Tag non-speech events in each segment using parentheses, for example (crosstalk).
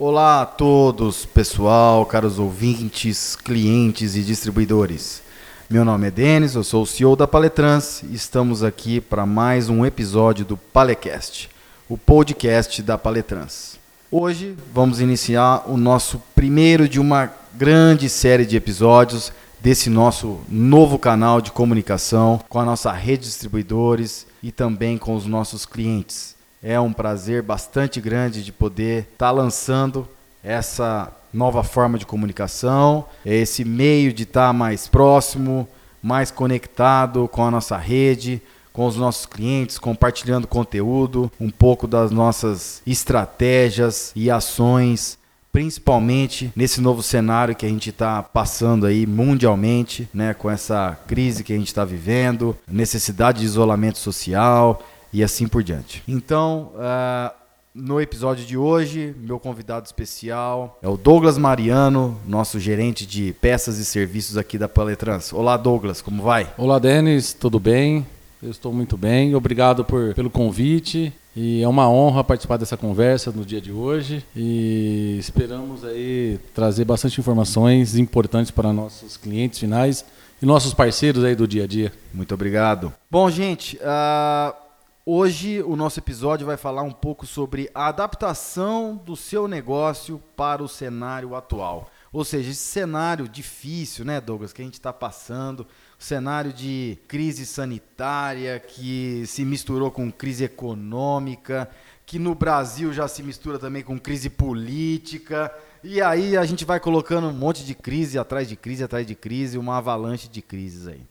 Olá a todos, pessoal, caros ouvintes, clientes e distribuidores. Meu nome é Denis, eu sou o CEO da Paletrans e estamos aqui para mais um episódio do Palecast, o podcast da Paletrans. Hoje vamos iniciar o nosso primeiro de uma grande série de episódios desse nosso novo canal de comunicação com a nossa rede de distribuidores e também com os nossos clientes. É um prazer bastante grande de poder estar tá lançando essa nova forma de comunicação, esse meio de estar tá mais próximo, mais conectado com a nossa rede, com os nossos clientes, compartilhando conteúdo, um pouco das nossas estratégias e ações, principalmente nesse novo cenário que a gente está passando aí mundialmente, né, com essa crise que a gente está vivendo, necessidade de isolamento social e assim por diante. Então, uh, no episódio de hoje, meu convidado especial é o Douglas Mariano, nosso gerente de peças e serviços aqui da Paletrans. Olá, Douglas, como vai? Olá, Denis, tudo bem? Eu estou muito bem. Obrigado por, pelo convite. E é uma honra participar dessa conversa no dia de hoje e esperamos aí trazer bastante informações importantes para nossos clientes finais e nossos parceiros aí do dia a dia. Muito obrigado. Bom, gente, uh, Hoje o nosso episódio vai falar um pouco sobre a adaptação do seu negócio para o cenário atual. Ou seja, esse cenário difícil, né, Douglas, que a gente está passando, cenário de crise sanitária que se misturou com crise econômica, que no Brasil já se mistura também com crise política. E aí a gente vai colocando um monte de crise atrás de crise atrás de crise, uma avalanche de crises aí.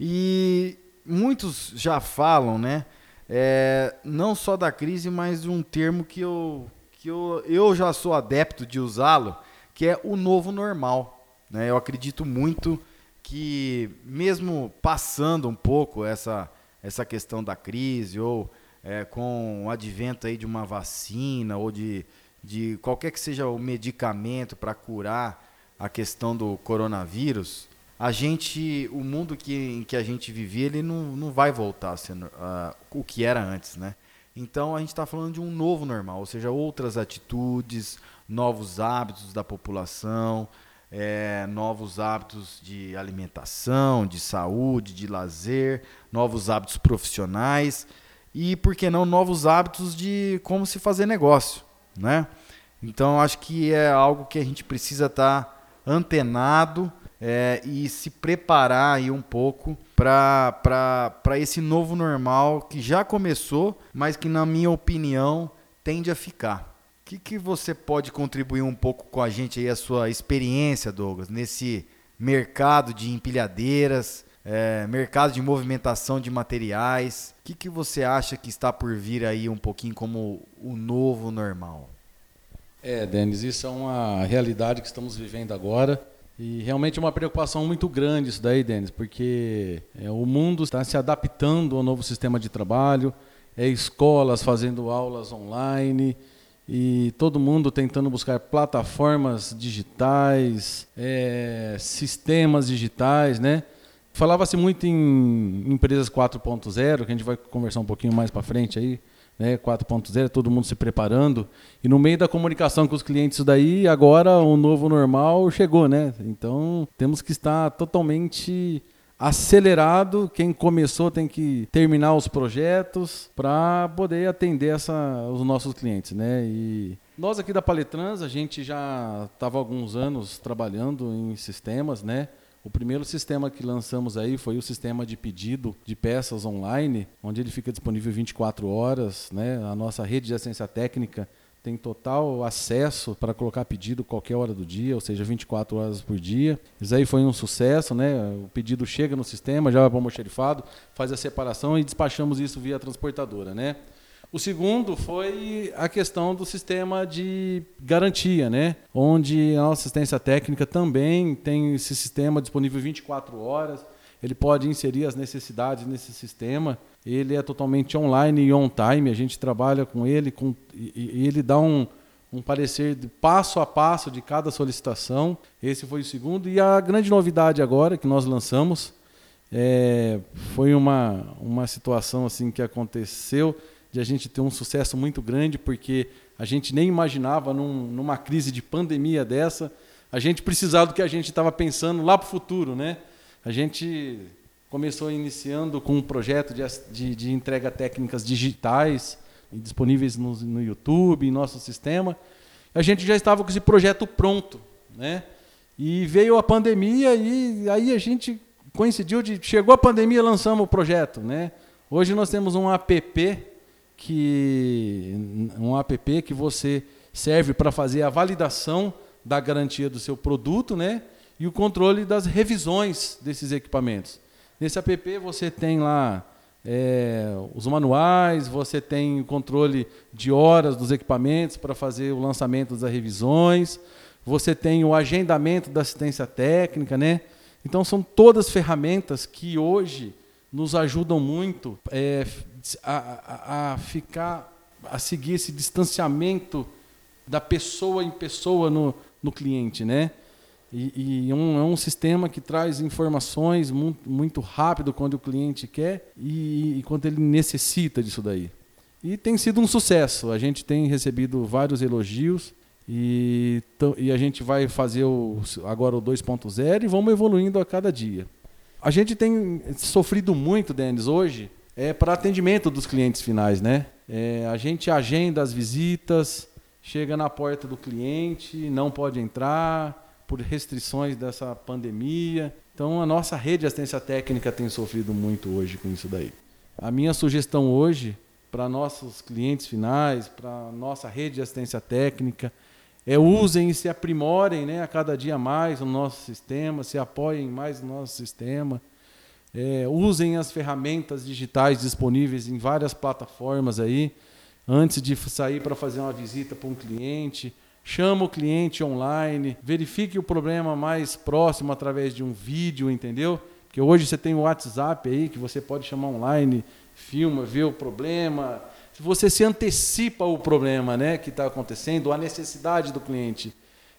E muitos já falam, né? É, não só da crise, mas de um termo que eu, que eu, eu já sou adepto de usá-lo, que é o novo normal. Né? Eu acredito muito que, mesmo passando um pouco essa, essa questão da crise, ou é, com o advento aí de uma vacina, ou de, de qualquer que seja o medicamento para curar a questão do coronavírus, a gente, o mundo que, em que a gente vivia, ele não, não vai voltar ser uh, o que era antes, né? Então a gente está falando de um novo normal, ou seja, outras atitudes, novos hábitos da população, é, novos hábitos de alimentação, de saúde, de lazer, novos hábitos profissionais e, por que não, novos hábitos de como se fazer negócio, né? Então acho que é algo que a gente precisa estar tá antenado é, e se preparar aí um pouco para esse novo normal que já começou, mas que, na minha opinião, tende a ficar. O que, que você pode contribuir um pouco com a gente aí, a sua experiência, Douglas, nesse mercado de empilhadeiras, é, mercado de movimentação de materiais? O que, que você acha que está por vir aí um pouquinho como o novo normal? É, Denis, isso é uma realidade que estamos vivendo agora. E realmente é uma preocupação muito grande isso daí, Denis, porque é, o mundo está se adaptando ao novo sistema de trabalho, é escolas fazendo aulas online e todo mundo tentando buscar plataformas digitais, é, sistemas digitais, né? Falava-se muito em empresas 4.0, que a gente vai conversar um pouquinho mais para frente aí, né, 4.0, todo mundo se preparando. E no meio da comunicação com os clientes, daí, agora o novo normal chegou, né? Então temos que estar totalmente acelerado. Quem começou tem que terminar os projetos para poder atender essa, os nossos clientes, né? E nós aqui da Paletrans, a gente já estava alguns anos trabalhando em sistemas, né? O primeiro sistema que lançamos aí foi o sistema de pedido de peças online, onde ele fica disponível 24 horas. Né? A nossa rede de assistência técnica tem total acesso para colocar pedido qualquer hora do dia, ou seja, 24 horas por dia. Isso aí foi um sucesso, né? O pedido chega no sistema, já vai para o almoxerifado, faz a separação e despachamos isso via transportadora, né? O segundo foi a questão do sistema de garantia, né? onde a assistência técnica também tem esse sistema disponível 24 horas. Ele pode inserir as necessidades nesse sistema. Ele é totalmente online e on time. A gente trabalha com ele com, e, e ele dá um, um parecer de passo a passo de cada solicitação. Esse foi o segundo. E a grande novidade agora que nós lançamos é, foi uma, uma situação assim que aconteceu de a gente ter um sucesso muito grande, porque a gente nem imaginava num, numa crise de pandemia dessa, a gente precisar do que a gente estava pensando lá para o futuro, né? A gente começou iniciando com um projeto de, de, de entrega técnicas digitais disponíveis no, no YouTube, em nosso sistema. A gente já estava com esse projeto pronto, né? E veio a pandemia e aí a gente coincidiu de chegou a pandemia lançamos o projeto, né? Hoje nós temos um app que um app que você serve para fazer a validação da garantia do seu produto, né? E o controle das revisões desses equipamentos. Nesse app você tem lá é, os manuais, você tem o controle de horas dos equipamentos para fazer o lançamento das revisões, você tem o agendamento da assistência técnica, né? Então são todas ferramentas que hoje nos ajudam muito é, a, a, ficar, a seguir esse distanciamento da pessoa em pessoa no, no cliente, né? E, e um, é um sistema que traz informações muito, muito rápido quando o cliente quer e, e quando ele necessita disso daí. E tem sido um sucesso. A gente tem recebido vários elogios e, e a gente vai fazer o, agora o 2.0 e vamos evoluindo a cada dia. A gente tem sofrido muito, Denis, hoje, é, para atendimento dos clientes finais. Né? É, a gente agenda as visitas, chega na porta do cliente, não pode entrar, por restrições dessa pandemia. Então, a nossa rede de assistência técnica tem sofrido muito hoje com isso daí. A minha sugestão hoje para nossos clientes finais, para nossa rede de assistência técnica, é usem e se aprimorem né, a cada dia mais no nosso sistema, se apoiem mais no nosso sistema. É, usem as ferramentas digitais disponíveis em várias plataformas aí, antes de sair para fazer uma visita para um cliente chama o cliente online, verifique o problema mais próximo através de um vídeo, entendeu? Porque hoje você tem o WhatsApp aí que você pode chamar online, filma, vê o problema. Você se antecipa o problema, né, que está acontecendo, a necessidade do cliente,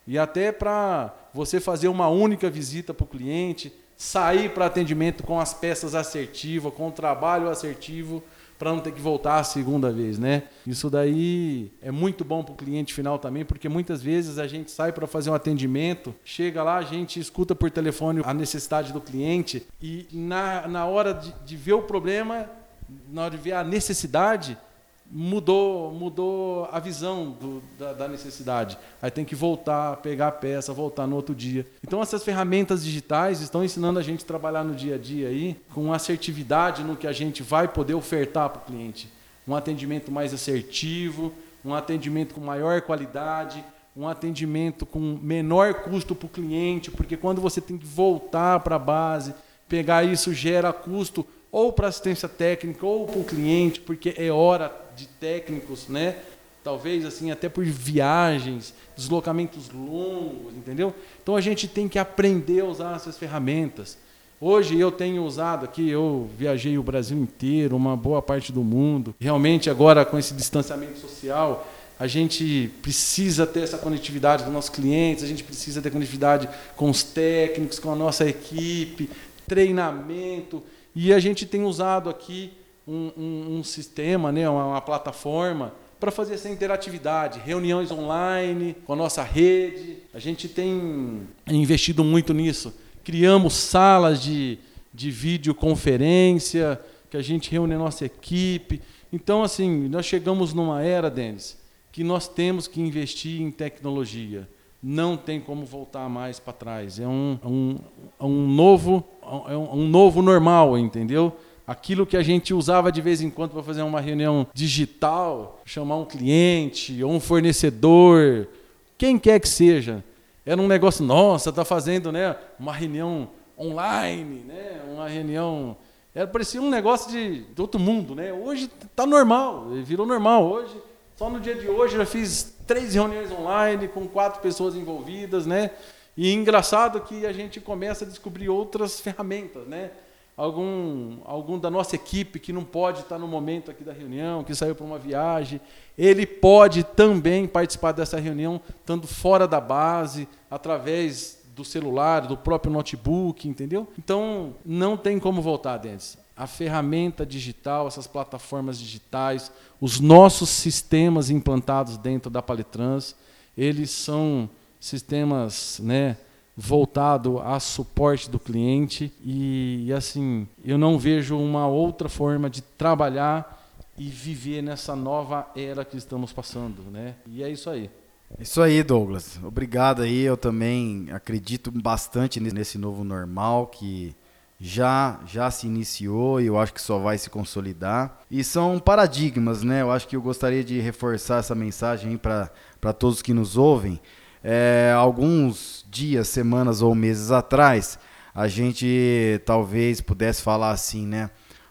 e até para você fazer uma única visita para o cliente, sair para atendimento com as peças assertivas, com o trabalho assertivo para não ter que voltar a segunda vez, né? Isso daí é muito bom para o cliente final também, porque muitas vezes a gente sai para fazer um atendimento, chega lá, a gente escuta por telefone a necessidade do cliente e na, na hora de, de ver o problema, na hora de ver a necessidade, mudou, mudou a visão do, da, da, necessidade. Aí tem que voltar, pegar a peça, voltar no outro dia. Então essas ferramentas digitais estão ensinando a gente a trabalhar no dia a dia aí com assertividade no que a gente vai poder ofertar para o cliente. Um atendimento mais assertivo, um atendimento com maior qualidade, um atendimento com menor custo para o cliente, porque quando você tem que voltar para a base, pegar isso gera custo ou para assistência técnica ou para o cliente, porque é hora de técnicos, né? Talvez assim até por viagens, deslocamentos longos, entendeu? Então a gente tem que aprender a usar essas ferramentas. Hoje eu tenho usado aqui, eu viajei o Brasil inteiro, uma boa parte do mundo. Realmente agora com esse distanciamento social, a gente precisa ter essa conectividade com nossos clientes, a gente precisa ter conectividade com os técnicos, com a nossa equipe, treinamento. E a gente tem usado aqui um, um, um sistema, né, uma, uma plataforma para fazer essa interatividade, reuniões online com a nossa rede. A gente tem investido muito nisso. Criamos salas de, de videoconferência, que a gente reúne a nossa equipe. Então, assim, nós chegamos numa era, Denis, que nós temos que investir em tecnologia. Não tem como voltar mais para trás. É um, um, um, novo, é um, um novo normal, entendeu? Aquilo que a gente usava de vez em quando para fazer uma reunião digital, chamar um cliente ou um fornecedor, quem quer que seja, era um negócio, nossa, está fazendo né, uma reunião online, né, uma reunião. Era, parecia um negócio de, de outro mundo. Né? Hoje está normal, virou normal. Hoje, só no dia de hoje, já fiz três reuniões online com quatro pessoas envolvidas. Né? E engraçado que a gente começa a descobrir outras ferramentas. Né? Algum, algum da nossa equipe que não pode estar no momento aqui da reunião, que saiu para uma viagem, ele pode também participar dessa reunião estando fora da base, através do celular, do próprio notebook, entendeu? Então, não tem como voltar, Dentes. a ferramenta digital, essas plataformas digitais, os nossos sistemas implantados dentro da Paletrans, eles são sistemas, né, voltado a suporte do cliente e, assim eu não vejo uma outra forma de trabalhar e viver nessa nova era que estamos passando, né? E é isso aí. Isso aí, Douglas. Obrigado aí. Eu também acredito bastante nesse novo normal que já já se iniciou e eu acho que só vai se consolidar. E são paradigmas, né? Eu acho que eu gostaria de reforçar essa mensagem para todos que nos ouvem. É, alguns dias, semanas ou meses atrás, a gente talvez pudesse falar assim, né?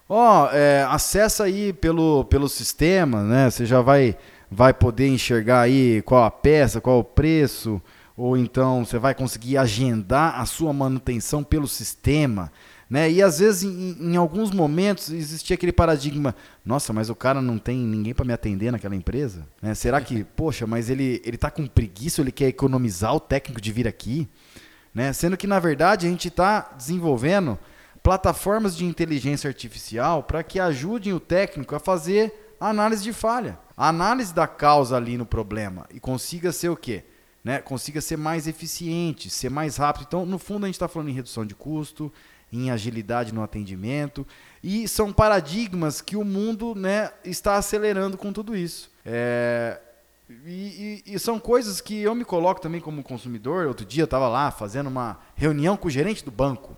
Ó, oh, é, acessa aí pelo, pelo sistema, né? Você já vai, vai poder enxergar aí qual a peça, qual o preço, ou então você vai conseguir agendar a sua manutenção pelo sistema. Né? E às vezes, em, em alguns momentos, existia aquele paradigma: nossa, mas o cara não tem ninguém para me atender naquela empresa? Né? Será que, (laughs) poxa, mas ele, ele tá com preguiça, ele quer economizar o técnico de vir aqui? Né? Sendo que, na verdade, a gente está desenvolvendo plataformas de inteligência artificial para que ajudem o técnico a fazer a análise de falha, a análise da causa ali no problema e consiga ser o quê? Né? Consiga ser mais eficiente, ser mais rápido. Então, no fundo, a gente está falando em redução de custo, em agilidade no atendimento. E são paradigmas que o mundo né, está acelerando com tudo isso. É, e, e, e, são coisas que eu me coloco também como consumidor. Outro dia eu estava lá fazendo uma reunião com o gerente do banco,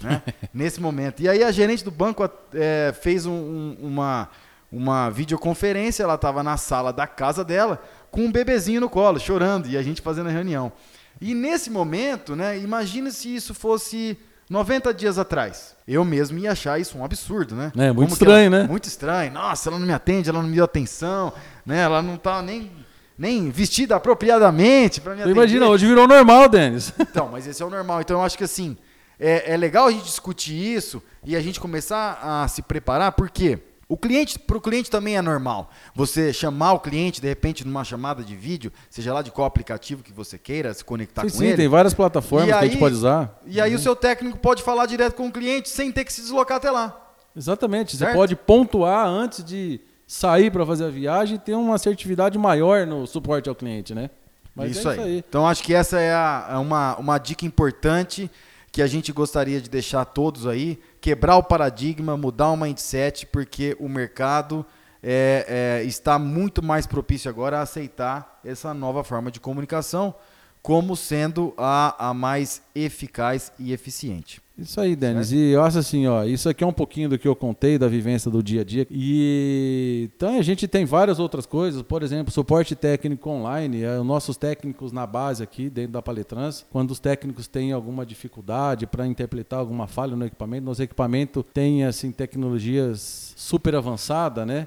né, (laughs) nesse momento. E aí a gerente do banco é, fez um, um, uma, uma videoconferência, ela estava na sala da casa dela com um bebezinho no colo, chorando, e a gente fazendo a reunião. E nesse momento, né, imagine se isso fosse 90 dias atrás, eu mesmo ia achar isso um absurdo, né? É, muito Como estranho, ela, né? Muito estranho. Nossa, ela não me atende, ela não me deu atenção, né? Ela não tá nem, nem vestida apropriadamente para me atender. Imagina, hoje virou normal, Denis. (laughs) Então, mas esse é o normal. Então eu acho que assim, é, é legal a gente discutir isso e a gente começar a se preparar, por quê? O cliente, para o cliente também é normal. Você chamar o cliente, de repente, numa chamada de vídeo, seja lá de qual aplicativo que você queira se conectar sim, com sim, ele. Sim, tem várias plataformas aí, que a gente pode usar. E aí uhum. o seu técnico pode falar direto com o cliente sem ter que se deslocar até lá. Exatamente. Certo? Você pode pontuar antes de sair para fazer a viagem e ter uma assertividade maior no suporte ao cliente, né? Mas isso, é isso aí. aí. Então acho que essa é a, é uma, uma dica importante que a gente gostaria de deixar todos aí, quebrar o paradigma, mudar o mindset, porque o mercado é, é, está muito mais propício agora a aceitar essa nova forma de comunicação como sendo a, a mais eficaz e eficiente. Isso aí, Denis. E eu acho assim, ó, isso aqui é um pouquinho do que eu contei da vivência do dia a dia. E então a gente tem várias outras coisas, por exemplo, suporte técnico online, é, os nossos técnicos na base aqui dentro da Paletrans, quando os técnicos têm alguma dificuldade para interpretar alguma falha no equipamento, nosso equipamento tem assim tecnologias super avançadas, né?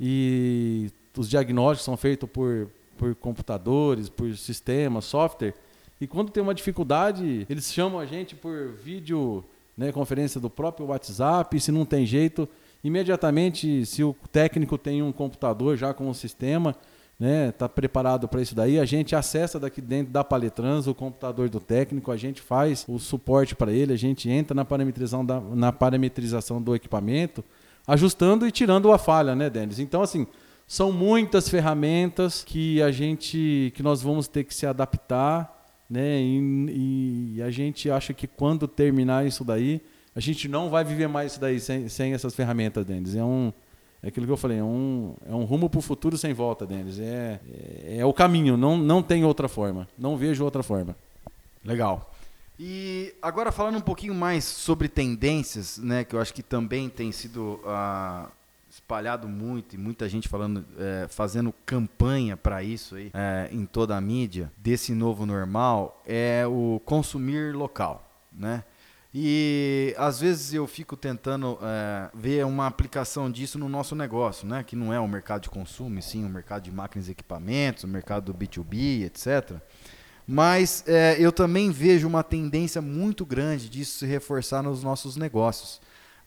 E os diagnósticos são feitos por por computadores, por sistemas, software. E quando tem uma dificuldade, eles chamam a gente por vídeo, né, conferência do próprio WhatsApp. Se não tem jeito, imediatamente, se o técnico tem um computador já com o sistema, né, tá preparado para isso daí, a gente acessa daqui dentro da Paletrans o computador do técnico, a gente faz o suporte para ele, a gente entra na parametrização, da, na parametrização do equipamento, ajustando e tirando a falha, né, Denis? Então, assim, são muitas ferramentas que a gente, que nós vamos ter que se adaptar né? E, e, a gente acha que quando terminar isso daí, a gente não vai viver mais isso daí sem, sem essas ferramentas, Denis. É um é aquilo que eu falei, é um, é um rumo para o futuro sem volta, Denis. É, é, é, o caminho, não, não tem outra forma. Não vejo outra forma. Legal. E agora falando um pouquinho mais sobre tendências, né, que eu acho que também tem sido espalhado muito e muita gente falando, é, fazendo campanha para isso aí é, em toda a mídia desse novo normal é o consumir local, né? E às vezes eu fico tentando é, ver uma aplicação disso no nosso negócio, né? Que não é o mercado de consumo, sim o mercado de máquinas e equipamentos, o mercado do B2B, etc. Mas é, eu também vejo uma tendência muito grande disso se reforçar nos nossos negócios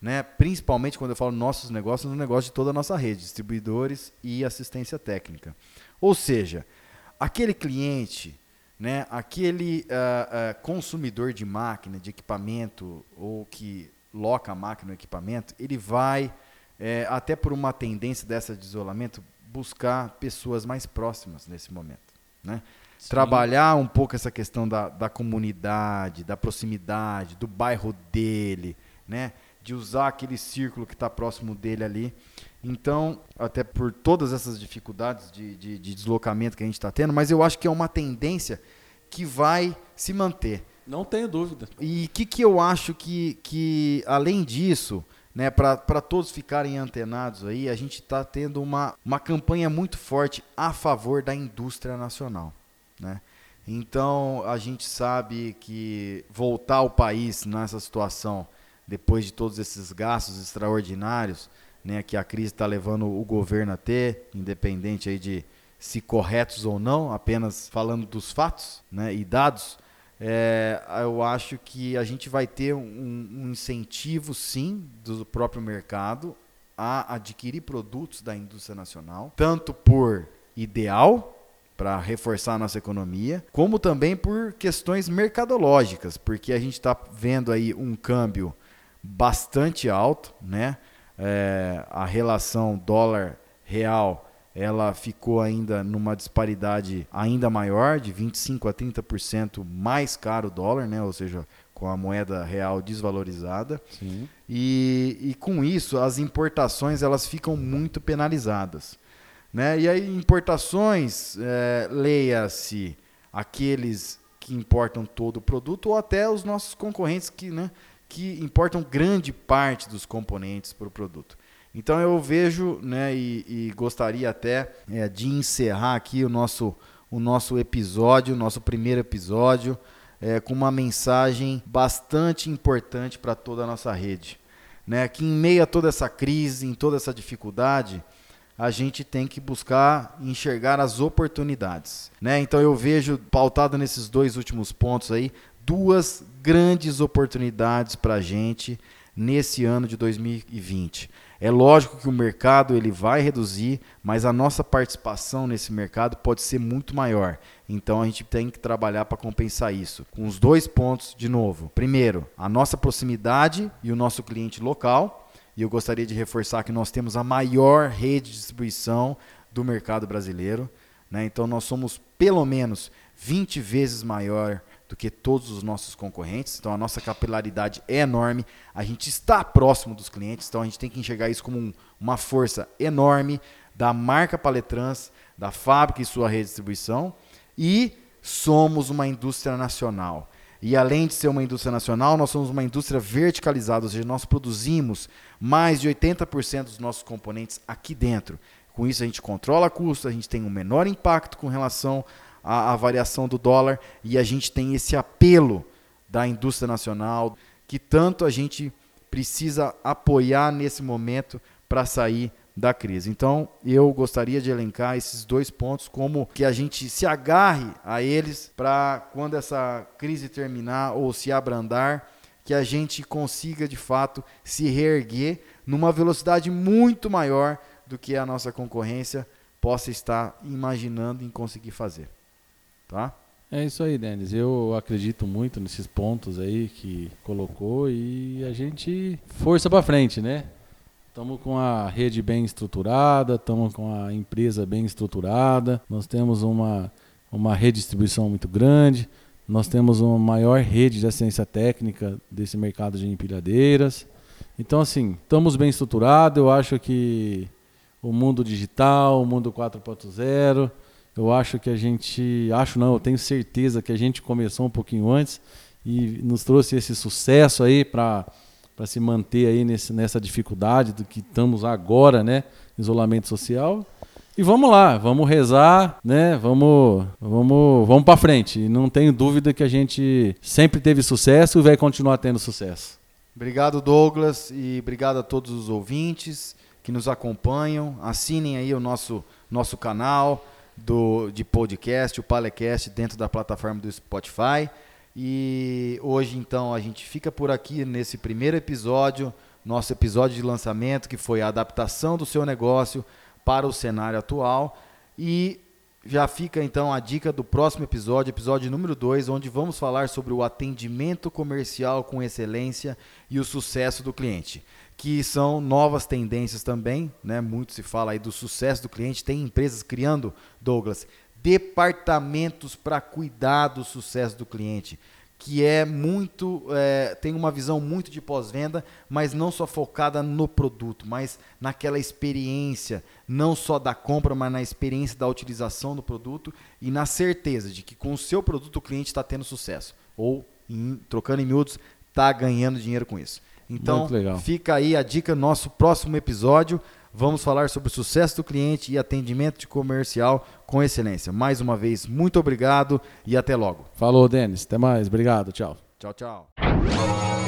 né? principalmente quando eu falo nossos negócios, no negócio de toda a nossa rede, distribuidores e assistência técnica. Ou seja, aquele cliente, né, aquele uh, uh, consumidor de máquina, de equipamento, ou que loca a máquina, o equipamento, ele vai, é, até por uma tendência dessa de isolamento, buscar pessoas mais próximas nesse momento. Né? Trabalhar um pouco essa questão da, da comunidade, da proximidade, do bairro dele, né? De usar aquele círculo que está próximo dele ali. Então, até por todas essas dificuldades de, de, de deslocamento que a gente está tendo, mas eu acho que é uma tendência que vai se manter. Não tenho dúvida. E o que, que eu acho que, que além disso, né, para todos ficarem antenados aí, a gente está tendo uma, uma campanha muito forte a favor da indústria nacional. Né? Então, a gente sabe que voltar ao país nessa situação depois de todos esses gastos extraordinários né, que a crise está levando o governo a ter, independente aí de se corretos ou não, apenas falando dos fatos né, e dados, é, eu acho que a gente vai ter um, um incentivo, sim, do próprio mercado a adquirir produtos da indústria nacional, tanto por ideal para reforçar a nossa economia, como também por questões mercadológicas, porque a gente está vendo aí um câmbio bastante alto, né? É, a relação dólar real ela ficou ainda numa disparidade ainda maior, de 25 a 30% mais caro o dólar, né? ou seja, com a moeda real desvalorizada. Sim. E, e com isso, as importações elas ficam muito penalizadas. Né? E aí, importações, é, leia-se aqueles que importam todo o produto ou até os nossos concorrentes que, né, que importam grande parte dos componentes para o produto. Então eu vejo né, e, e gostaria até é, de encerrar aqui o nosso, o nosso episódio, o nosso primeiro episódio, é, com uma mensagem bastante importante para toda a nossa rede. Né, que em meio a toda essa crise, em toda essa dificuldade, a gente tem que buscar enxergar as oportunidades. Né? Então eu vejo, pautado nesses dois últimos pontos aí, duas grandes oportunidades para a gente nesse ano de 2020. É lógico que o mercado ele vai reduzir, mas a nossa participação nesse mercado pode ser muito maior. Então a gente tem que trabalhar para compensar isso. Com os dois pontos de novo. Primeiro, a nossa proximidade e o nosso cliente local. E eu gostaria de reforçar que nós temos a maior rede de distribuição do mercado brasileiro. Né? Então nós somos pelo menos 20 vezes maior do que todos os nossos concorrentes. Então a nossa capilaridade é enorme, a gente está próximo dos clientes, então a gente tem que enxergar isso como um, uma força enorme da marca Paletrans, da fábrica e sua rede de distribuição, e somos uma indústria nacional. E além de ser uma indústria nacional, nós somos uma indústria verticalizada, ou seja, nós produzimos mais de 80% dos nossos componentes aqui dentro. Com isso a gente controla custos, a gente tem um menor impacto com relação a, a variação do dólar e a gente tem esse apelo da indústria nacional que tanto a gente precisa apoiar nesse momento para sair da crise. Então, eu gostaria de elencar esses dois pontos como que a gente se agarre a eles para quando essa crise terminar ou se abrandar, que a gente consiga de fato se reerguer numa velocidade muito maior do que a nossa concorrência possa estar imaginando em conseguir fazer. Tá? É isso aí, Denis. Eu acredito muito nesses pontos aí que colocou e a gente força para frente, né? Estamos com a rede bem estruturada, estamos com a empresa bem estruturada, nós temos uma, uma redistribuição muito grande, nós temos uma maior rede de assistência técnica desse mercado de empilhadeiras. Então, assim, estamos bem estruturados. Eu acho que o mundo digital, o mundo 4.0, eu acho que a gente, acho não, eu tenho certeza que a gente começou um pouquinho antes e nos trouxe esse sucesso aí para se manter aí nesse, nessa dificuldade do que estamos agora, né, isolamento social. E vamos lá, vamos rezar, né? Vamos, vamos, vamos para frente. Não tenho dúvida que a gente sempre teve sucesso e vai continuar tendo sucesso. Obrigado, Douglas, e obrigado a todos os ouvintes que nos acompanham. Assinem aí o nosso nosso canal do, de podcast, o Palecast, dentro da plataforma do Spotify. E hoje, então, a gente fica por aqui nesse primeiro episódio, nosso episódio de lançamento, que foi a adaptação do seu negócio para o cenário atual. E já fica então a dica do próximo episódio, episódio número 2, onde vamos falar sobre o atendimento comercial com excelência e o sucesso do cliente, que são novas tendências também, né? Muito se fala aí do sucesso do cliente, tem empresas criando, Douglas, departamentos para cuidar do sucesso do cliente que é muito é, tem uma visão muito de pós-venda, mas não só focada no produto, mas naquela experiência, não só da compra, mas na experiência da utilização do produto e na certeza de que com o seu produto o cliente está tendo sucesso ou em, trocando em miúdos está ganhando dinheiro com isso. Então fica aí a dica nosso próximo episódio. Vamos falar sobre o sucesso do cliente e atendimento de comercial com excelência. Mais uma vez, muito obrigado e até logo. Falou, Denis. Até mais. Obrigado. Tchau. Tchau, tchau.